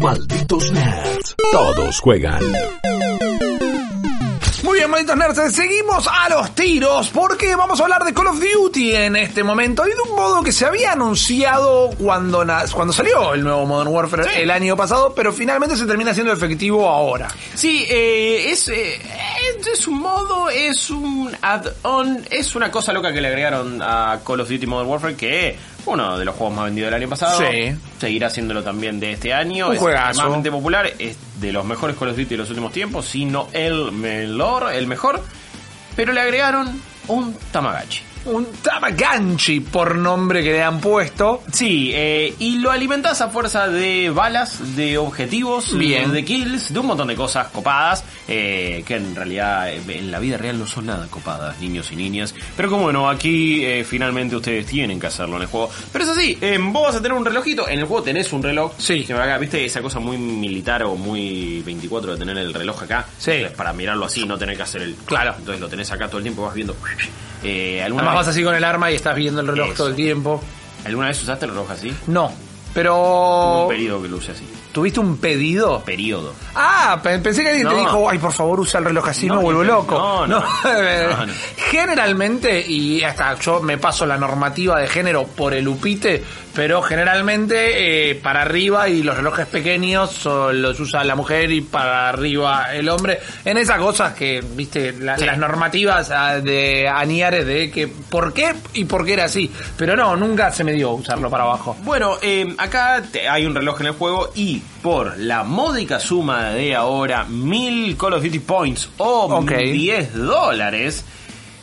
Malditos Nerds. Todos juegan. Muy bien, malditos nerds, seguimos a los tiros porque vamos a hablar de Call of Duty en este momento y de un modo que se había anunciado cuando, na- cuando salió el nuevo Modern Warfare el año pasado, pero finalmente se termina siendo efectivo ahora. Sí, eh, es, eh, es, es un modo, es un add-on, es una cosa loca que le agregaron a Call of Duty Modern Warfare que uno de los juegos más vendidos del año pasado. Sí. Seguirá haciéndolo también de este año. Un es extremadamente popular, es de los mejores Call of Duty de los últimos tiempos, si no el mejor, el mejor. Pero le agregaron un Tamagotchi. Un Tamagotchi por nombre que le han puesto. Sí, eh, y lo alimentás a fuerza de balas, de objetivos, Bien. de kills, de un montón de cosas copadas, eh, que en realidad eh, en la vida real no son nada copadas, niños y niñas. Pero como bueno, aquí eh, finalmente ustedes tienen que hacerlo en el juego. Pero eso sí, eh, vos vas a tener un relojito, en el juego tenés un reloj. Sí. Que acá, viste esa cosa muy militar o muy 24 de tener el reloj acá. Sí. Para mirarlo así, no tener que hacer el... Claro. Entonces lo tenés acá todo el tiempo, vas viendo... Eh, ¿alguna, Además vez, vas así con el arma y estás viendo el reloj Eso. todo el tiempo. ¿Alguna vez usaste el reloj así? No, pero... Un periodo que lo así. ¿Tuviste un pedido? Periodo. Ah, pe- pensé que alguien te dijo, ay, por favor, usa el reloj así, No, me vuelvo loco. no, no. No. Generalmente, y hasta yo me paso la normativa de género por el upite, pero generalmente eh, para arriba y los relojes pequeños los usa la mujer y para arriba el hombre. En esas cosas que, viste, la- Sí. las normativas ah, de Aniares de que por qué y por qué era así. Pero no, nunca se me dio usarlo para abajo. Bueno, eh, acá te- hay un reloj en el juego y por la módica suma de ahora mil Call of Duty Points o Ok. 10 dólares,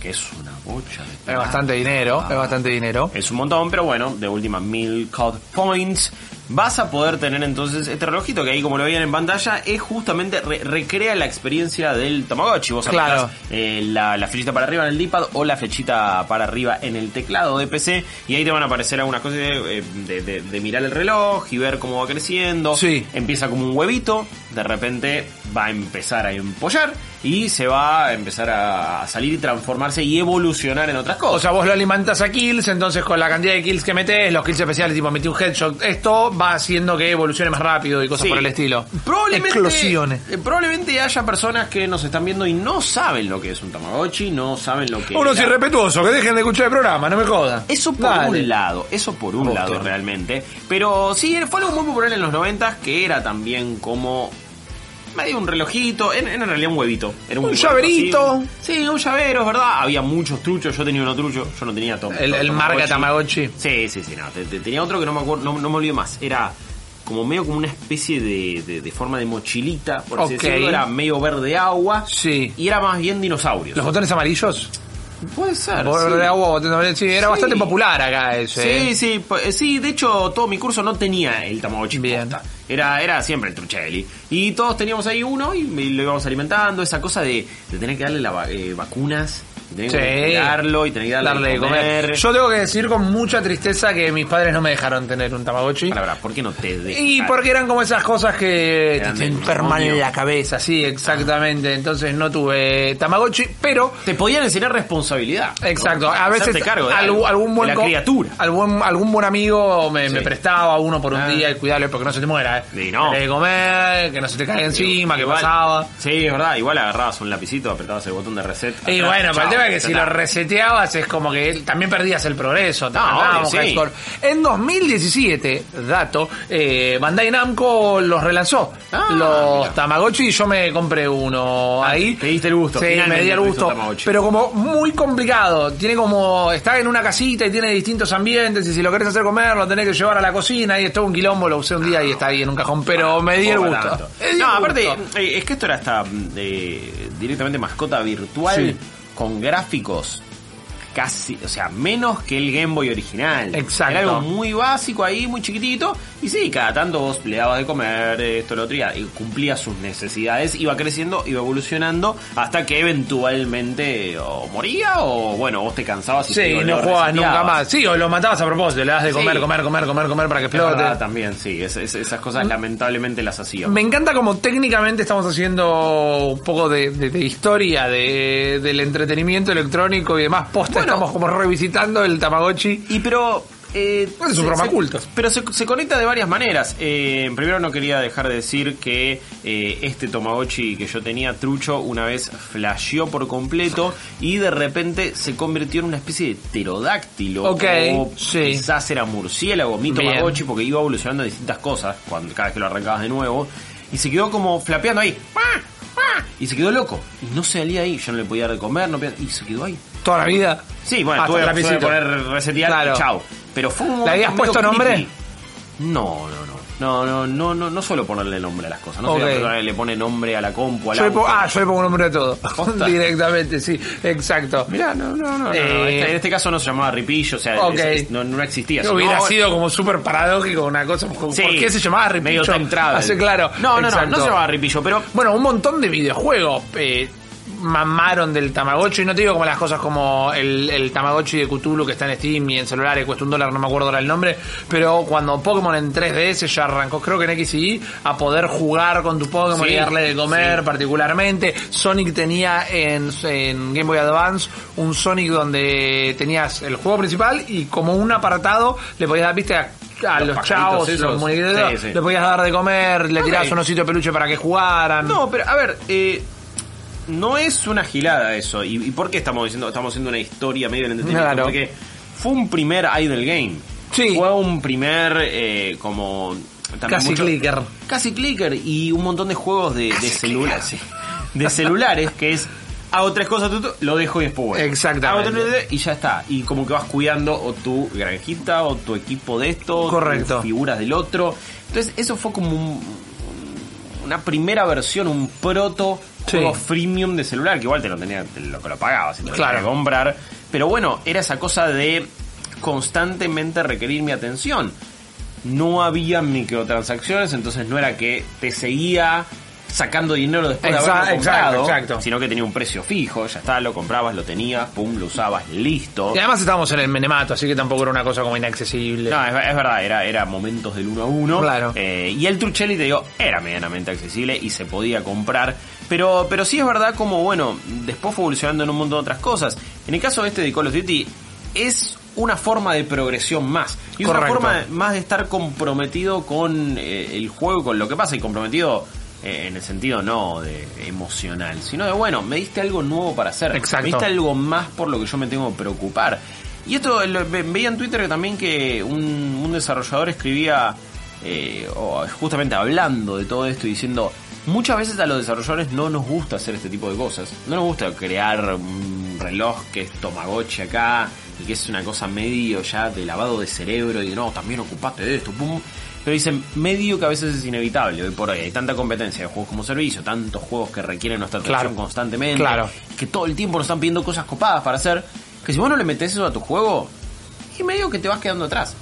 que es una bocha de Es plata. bastante dinero, es bastante dinero. Es un montón, pero bueno, de última mil COD Points. Vas a poder tener entonces este relojito que ahí como lo veían en pantalla es justamente re- recrea la experiencia del Tamagotchi. Vos Claro. aplicás, eh, la, la flechita para arriba en el D-pad o la flechita para arriba en el teclado de PC y ahí te van a aparecer algunas cosas de, eh, de- de- de mirar el reloj y ver cómo va creciendo. Sí. Empieza como un huevito, de repente va a empezar a empollar y se va a empezar a salir y transformarse y evolucionar en otras cosas. O sea, vos lo alimentas a kills, entonces con la cantidad de kills que metes, los kills especiales, tipo metí un headshot, esto va haciendo que evolucione más rápido y cosas Sí. por el estilo. Probablemente, Explosiones. eh, probablemente haya personas que nos están viendo y no saben lo que es un Tamagotchi, no saben lo que Unos era. irrespetuosos, que dejen de escuchar el programa, no me jodan. Eso por Dale. un lado, eso por un lado realmente. Pero sí, fue algo muy popular en los 90 que era también como medio un relojito, era, era en realidad un huevito. Era Un huevito llaverito. Sí, un llavero, es verdad. Había muchos truchos, yo tenía uno trucho, yo no tenía todo. El, el marca Tamagotchi. Sí, sí, sí, no. te- te- tenía otro que no me acuerdo, no, no me olvido más. Era como medio como una especie de, de- de forma de mochilita, por así Ok. decirlo. Era medio verde agua. Sí. Y era más bien dinosaurios. ¿Los botones amarillos? Puede ser. Sí. de agua. Sí, era Sí. bastante popular acá ese. Sí, ¿eh? sí, eh, sí, de hecho todo mi curso no tenía el Tamagotchi Bien. posta. Era, era siempre el Truchelli. Y todos teníamos ahí uno y, lo íbamos alimentando. Esa cosa de, de tener que darle la eh, vacunas, que cuidarlo y tener que darle, Darle de comer. Yo tengo que decir con mucha tristeza que mis padres no me dejaron tener un Tamagotchi. Para, para, ¿por qué no te dejan? Y porque eran como esas cosas que te del enferman en la cabeza, sí, exactamente. Entonces no tuve Tamagotchi, pero Te podían enseñar responsabilidad. ¿no? Exacto, a veces cargo de algo, algún buen de la criatura. algún, algún buen amigo me, Sí. me prestaba uno por un Ah. día y cuidarle porque no se te muera, eh. No. De comer, que no se te caiga encima, que pasaba. Sí, es verdad. Igual agarrabas un lapicito, apretabas el botón de reset. Y atrás, bueno, el chao, tema es que si lo reseteabas es como que también perdías el progreso. te No, obvio, sí. En 2017, dato, eh, Bandai Namco los relanzó. Ah, los mira. Tamagotchi y yo me compré uno Ah, ahí. te diste el gusto, Sí, me di el gusto. Pero como muy complicado. Tiene como, está en una casita y tiene distintos ambientes y si lo querés hacer comer lo tenés que llevar a la cocina y es todo un quilombo. Lo usé un día y está ahí en un cajón. Pero me di el gusto. di No, el aparte, gusto. eh, es que esto era hasta de, directamente mascota virtual Sí. Con gráficos casi, o sea, menos que el Game Boy original. Exacto. Era algo muy básico ahí, muy chiquitito. Y sí, cada tanto vos le dabas de comer esto, lo otro, y cumplía sus necesidades, iba creciendo, iba evolucionando, hasta que eventualmente o moría o, bueno, vos te cansabas y Sí, no jugabas nunca más. Sí, o lo matabas a propósito, le das de Sí. comer, comer, comer, comer, comer para que explote. también, sí, es- es- esas cosas lamentablemente las hacíamos. Me encanta como técnicamente estamos haciendo un poco de, de- de historia de, del entretenimiento electrónico y demás. Posta, Bueno. estamos como revisitando el Tamagotchi. Y pero Eh, Pues es un programa se- culto. Pero se, se conecta de varias maneras. Eh, primero no quería dejar de decir que eh, este Tamagotchi que yo tenía, Trucho, una vez flasheó por completo y de repente se convirtió en una especie de pterodáctilo. Ok, o sí. quizás era murciélago, mi Bien. Tamagotchi, porque iba evolucionando distintas cosas cuando, cada vez que lo arrancabas de nuevo. Y se quedó como flapeando ahí. Y se quedó loco. Y no salía ahí. Yo no le podía dar de comer, no podía- y se quedó ahí. Toda la vida. Sí, bueno, Hasta tuve el lapicito. poner resetear Claro. y chao. Pero fue un ¿Le habías momento puesto medio nombre? creepy. No, no, no. No, no, no, no, no suelo ponerle nombre a las cosas. No soy Ok. la persona que le pone nombre a la compu, al Yo le pongo, auto. ah, yo le pongo nombre a todo. ¿Posta? Directamente, sí, exacto. Mirá, no, no, no. no, Eh, este- en este caso no se llamaba Ripillo, o sea, Ok. es- es- no, no existía. Hubiera no, sido como súper paradójico una cosa. ¿Por sí, qué se llamaba Ripillo? Medio time travel. Hace claro. No, no, no, exacto. no se llamaba Ripillo, pero Bueno, un montón de videojuegos eh, mamaron del Tamagotchi. No te digo como las cosas como el, el Tamagotchi de Cthulhu que está en Steam y en celulares, cuesta un dólar, no me acuerdo ahora el nombre. Pero cuando Pokémon en 3DS ya arrancó, creo que en X y Y, a poder jugar con tu Pokémon Sí, y darle de comer sí. particularmente. Sonic tenía en, en Game Boy Advance un Sonic donde tenías el juego principal y como un apartado le podías dar, viste, a, a Los chavos, esos. los muñequitos, Sí, sí. le podías dar de comer, le Ok. tirabas un osito de peluche para que jugaran. No, pero a ver, eh, no es una gilada eso. ¿Y, y por qué estamos diciendo, estamos haciendo una historia medio del entretenimiento? Claro. Porque fue un primer idle game. Sí. Fue un primer eh, como Casi clicker. Casi clicker y un montón de juegos de, de celular, sí, de celulares que es hago tres cosas tú, tú, lo dejo y después vuelvo. Exactamente. Hago tres, y ya está. Y como que vas cuidando o tu granjita o tu equipo de esto, Correcto. figuras del otro. Entonces eso fue como un, una primera versión, un proto Sí. freemium de celular, que igual te lo tenía, te lo, lo pagabas, y te lo Claro. tenías que comprar. Pero bueno, era esa cosa de constantemente requerir mi atención. No había microtransacciones, entonces no era que te seguía sacando dinero después de haberlo comprado, exacto, exacto. sino que tenía un precio fijo, ya está, lo comprabas, lo tenías, pum, lo usabas, listo. Y además estábamos en el Menemato, así que tampoco era una cosa como inaccesible. No, es, es verdad, era, era momentos del uno a uno. Claro. Eh, y el Truchelli, te digo, era medianamente accesible y se podía comprar. Pero, pero sí es verdad como, bueno, después fue evolucionando en un montón de otras cosas. En el caso este de Call of Duty, es una forma de progresión más. Y es una forma más de estar comprometido con eh, el juego, con lo que pasa. Y comprometido eh, en el sentido no de emocional, sino de, bueno, me diste algo nuevo para hacer. Exacto. Me diste algo más por lo que yo me tengo que preocupar. Y esto lo- veía en Twitter que también que un, un desarrollador escribía, eh, o justamente hablando de todo esto y diciendo, muchas veces a los desarrolladores no nos gusta hacer este tipo de cosas. No nos gusta crear un reloj que es Tomagotchi acá y que es una cosa medio ya de lavado de cerebro y no, también ocupate de esto, pum. Pero dicen, medio que a veces es inevitable. Hoy por hoy hay tanta competencia de juegos como servicio, tantos juegos que requieren nuestra atención Claro. constantemente, Claro. que todo el tiempo nos están pidiendo cosas copadas para hacer, que si vos no le metes eso a tu juego, y medio que te vas quedando atrás.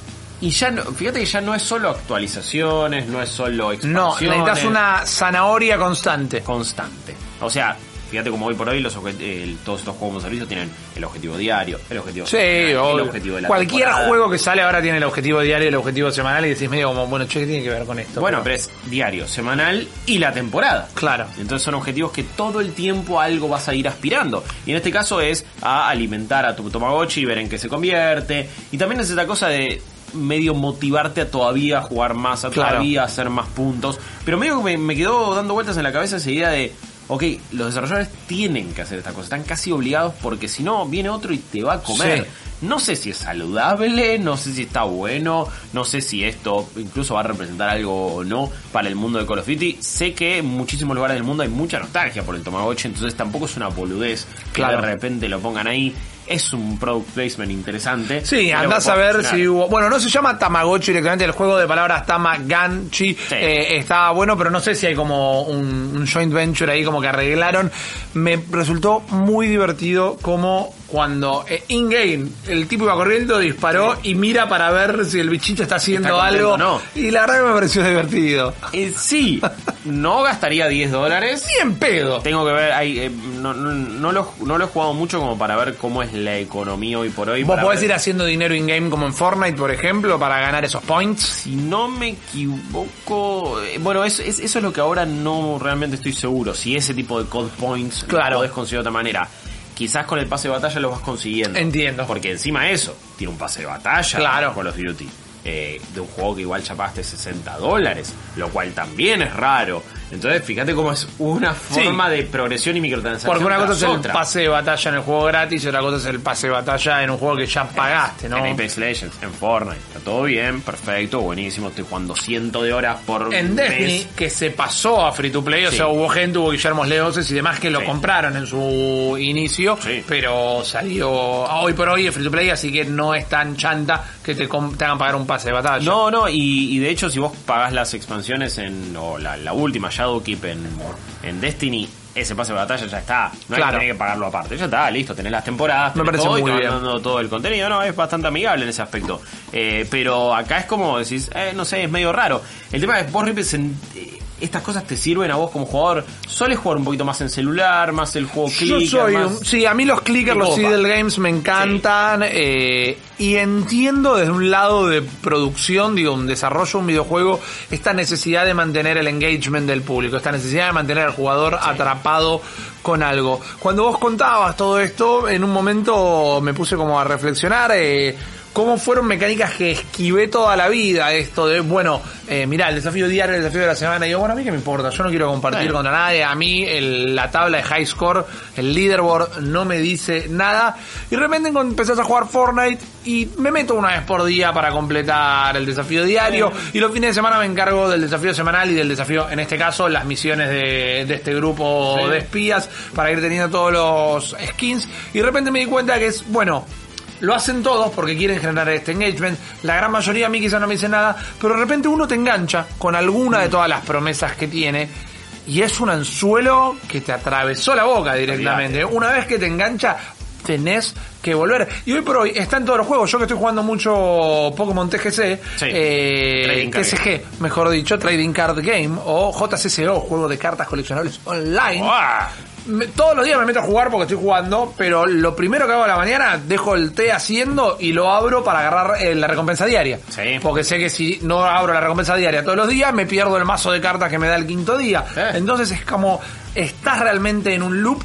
Y ya no, fíjate que ya no es solo actualizaciones, no es solo no, expansiones. necesitas una zanahoria constante. constante. O sea, fíjate como hoy por hoy los el- todos estos juegos como servicio tienen el objetivo diario, el objetivo Sí, semanal, el objetivo de la Cualquier temporada. juego que sale ahora tiene el objetivo diario y el objetivo semanal y decís medio como, bueno, che, ¿qué tiene que ver con esto? Bueno, pero es diario, semanal y la temporada. Claro. Entonces son objetivos que todo el tiempo a algo vas a ir aspirando. Y en este caso es a alimentar a tu Tamagotchi y ver en qué se convierte. Y también es esta cosa de medio motivarte a todavía jugar más, a Claro. todavía hacer más puntos. Pero medio que me, me quedó dando vueltas en la cabeza esa idea de, ok, los desarrolladores tienen que hacer esta cosa, están casi obligados porque si no viene otro y te va a comer. Sí. No sé si es saludable, no sé si está bueno, no sé si esto incluso va a representar algo o no para el mundo de Call of Duty. Sé que en muchísimos lugares del mundo hay mucha nostalgia por el Tamagotchi, entonces tampoco es una boludez que Claro. de repente lo pongan ahí. Es un product placement interesante. Sí, andás a ver si hubo. Bueno, no se llama Tamagotchi directamente, el juego de palabras Tamaganchi eh, está bueno, pero no sé si hay como un, un joint venture ahí como que arreglaron. Me resultó muy divertido como cuando eh, in-game el tipo iba corriendo, disparó y mira para ver si el bichito está haciendo Está contento algo. no. Y la verdad que me pareció divertido. Eh, sí, no gastaría 10 dólares. Bien pedo. Tengo que ver, hay, eh, no, no, no lo, no lo he jugado mucho como para ver cómo es la economía hoy por hoy. Vos para podés ver- ir haciendo dinero in-game como en Fortnite, por ejemplo, para ganar esos points. Si no me equivoco, eh, bueno, es, es- eso es lo que ahora no realmente estoy seguro. Si ese tipo de code points Claro. lo podés conseguir de otra manera. Quizás con el pase de batalla lo vas consiguiendo. Entiendo. Porque encima eso, tiene un pase de batalla Claro. Call of Duty. eh, de un juego que igual chapaste 60 dólares, lo cual también es raro. Entonces, fíjate cómo es una forma de progresión y microtransacción. Porque una cosa es el otra. pase de batalla en el juego gratis y otra cosa es el pase de batalla en un juego que ya pagaste, ¿no? En Apex Legends, en Fortnite. Está todo bien, perfecto, buenísimo. Estoy jugando cientos de horas por En mes. Destiny, que se pasó a free to play, o Sí. sea, hubo gente, hubo Guillermo Leoses y demás que lo Sí. compraron en su inicio, Sí. pero salió hoy por hoy es free to play, así que no es tan chanta que te, com- te hagan pagar un pase de batalla. No, no, y, y de hecho si vos pagás las expansiones en, o la, la última Shadowkeep en, en Destiny, ese pase de batalla ya está. No hay que tener que pagarlo aparte. Ya está, listo, tenés las temporadas, Me tenés parece todo, y muy van bien. dando todo el contenido. No, es bastante amigable en ese aspecto. Eh, pero acá es como decís, eh, no sé, es medio raro. El tema es vos estas cosas te sirven a vos como jugador. Soles jugar un poquito más en celular, más el juego Yo clicker, soy más- un- sí, a mí los clickers, los. Idle Games me encantan eh, y entiendo desde un lado de producción, digo, un desarrollo de un videojuego, esta necesidad de mantener el engagement del público, esta necesidad de mantener al jugador atrapado con algo. Cuando vos contabas todo esto, en un momento me puse como a reflexionar. Eh, cómo fueron mecánicas que esquivé toda la vida esto de, bueno, eh, mirá, el desafío diario, el desafío de la semana, y yo, bueno, a mí que me importa, yo no quiero compartir Bueno. contra nadie, a mí el- la tabla de high score, el leaderboard no me dice nada, y de repente empezás a jugar Fortnite y me meto una vez por día para completar el desafío diario, y los fines de semana me encargo del desafío semanal y del desafío, en este caso, las misiones de, de este grupo Sí. de espías para ir teniendo todos los skins, y de repente me di cuenta que es, bueno, lo hacen todos porque quieren generar este engagement. La gran mayoría a mí quizás no me dice nada, pero de repente uno te engancha con alguna de todas las promesas que tiene. Y es un anzuelo que te atravesó la boca directamente. Una vez que te engancha, tenés que volver. Y hoy por hoy está en todos los juegos. Yo que estoy jugando mucho Pokémon TGC, Sí. eh, Trading Card TCG, mejor dicho, Trading Card Game, o JCCO, juego de cartas coleccionables online. Me- todos los días me meto a jugar porque estoy jugando, pero lo primero que hago a la mañana, dejo el té haciendo y lo abro para agarrar eh, la recompensa diaria. Sí. Porque sé que si no abro la recompensa diaria todos los días, me pierdo el mazo de cartas que me da el quinto día. Eh. Entonces es como, estás realmente en un loop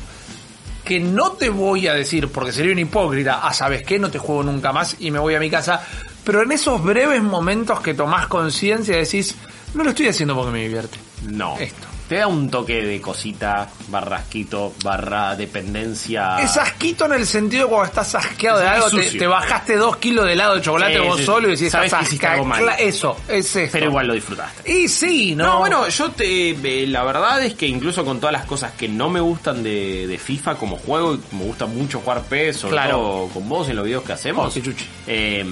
que no te voy a decir, porque sería un hipócrita, ah, ¿sabes qué? No te juego nunca más y me voy a mi casa. Pero en esos breves momentos que tomás conciencia decís, no lo estoy haciendo porque me divierte. No. Esto. Te da un toque de cosita, barrasquito, barra dependencia. Es asquito en el sentido de cuando estás asqueado de Es algo, te, bajaste dos kilos de helado de chocolate Sí, vos sí, solo y sí. decís, Sabés estás que hiciste algo mal. asca- Eso, es esto. Pero igual lo disfrutaste. Y sí, ¿no? No, bueno, yo te. eh, La verdad es que incluso con todas las cosas que no me gustan de, de FIFA como juego, y me gusta mucho jugar PES, sobre Claro. todo con vos en los videos que hacemos. Oh, qué chuchi. eh,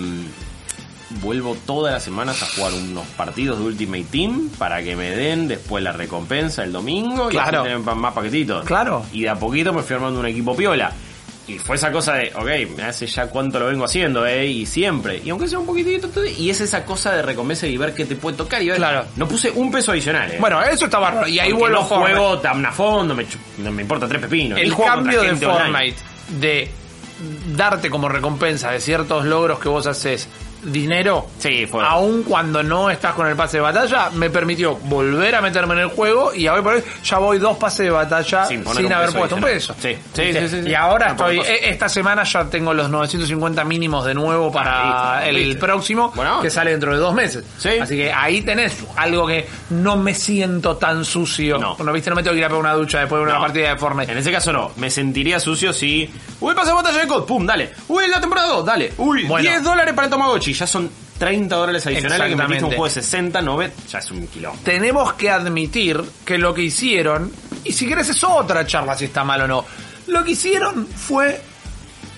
vuelvo todas las semanas a jugar unos partidos de Ultimate Team para que me den después la recompensa el domingo Claro. y tener más paquetitos. Claro. Y de a poquito me fui armando un equipo piola. Y fue esa cosa de, ok, me hace ya cuánto lo vengo haciendo, eh, y siempre. Y aunque sea un poquitito, y es esa cosa de recompensa y ver qué te puede tocar. Y ver, Claro. No puse un peso adicional, eh. Bueno, eso está bárbaro. Y ahí Porque vuelvo no juego tan a fondo, me, no me importa tres pepinos. El cambio de online. Fortnite de darte como recompensa de ciertos logros que vos haces dinero, Sí, fue. aun cuando no estás con el pase de batalla, me permitió volver a meterme en el juego y por hoy ya voy dos pases de batalla Sin haber puesto un peso. Sí, sí, sí, sí. Y ahora estoy, e- esta semana ya tengo los 950 mínimos de nuevo para Ah, el próximo, Bueno. que sale dentro de dos meses. Sí. Así que ahí tenés algo que no me siento tan sucio. No. Bueno, viste, no me tengo que ir a pegar una ducha después de una No. partida de Fortnite. En ese caso no, me sentiría sucio si. Uy, pasa batalla de COD, pum, dale. Uy, la temporada 2, dale. Uy, Bueno. 10 dólares para el Tamagotchi, ya son 30 dólares adicionales que metiste un juego de 60, 90, ya es un quilombo. tenemos que admitir que lo que hicieron, y si querés es otra charla si está mal o no, lo que hicieron fue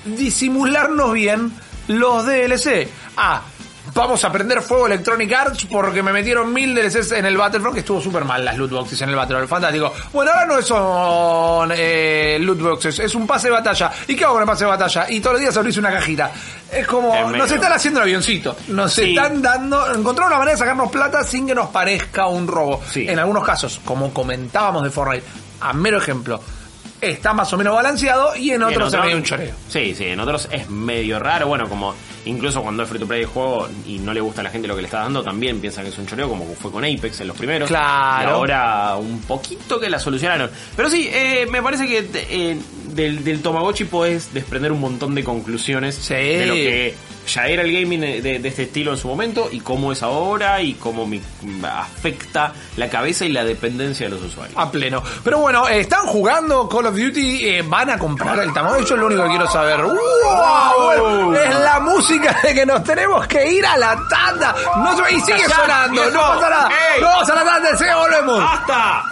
disimularnos bien los DLC. Ah, vamos a prender fuego Electronic Arts porque me metieron mil DLCs en el Battlefront, que estuvo súper mal las loot boxes en el Battlefront, fantástico. Bueno, ahora no son eh, loot boxes, es un pase de batalla. ¿Y qué hago con el pase de batalla? Y todos los días abrís una cajita. Es como, Es medio- nos están haciendo el avioncito, nos Sí. están dando, encontraron una manera de sacarnos plata sin que nos parezca un robo. Sí. En algunos casos, como comentábamos de Fortnite, a mero ejemplo, está más o menos balanceado y en otros otros- ve un choreo. Sí, sí, en otros es medio raro. Bueno, como incluso cuando es free to play de juego y no le gusta a la gente lo que le está dando, también piensan que es un choreo, como fue con Apex en los primeros. Claro. Y ahora un poquito que la solucionaron. Pero sí, eh, me parece que eh, del, del Tamagotchi podés desprender un montón de conclusiones Sí. de lo que ya era el gaming de, de este estilo en su momento y cómo es ahora y cómo me afecta la cabeza y la dependencia de los usuarios. A pleno. Pero bueno, eh, ¿están jugando Call of Duty? Eh, ¿Van a comprar el Tamagotchi? Eso es lo único que quiero saber. ¡Wow! Es la música de que nos tenemos que ir a la tanda. No, y sigue sonando. No pasa nada. Ey. Vamos a la tanda, se volvemos. ¡Basta!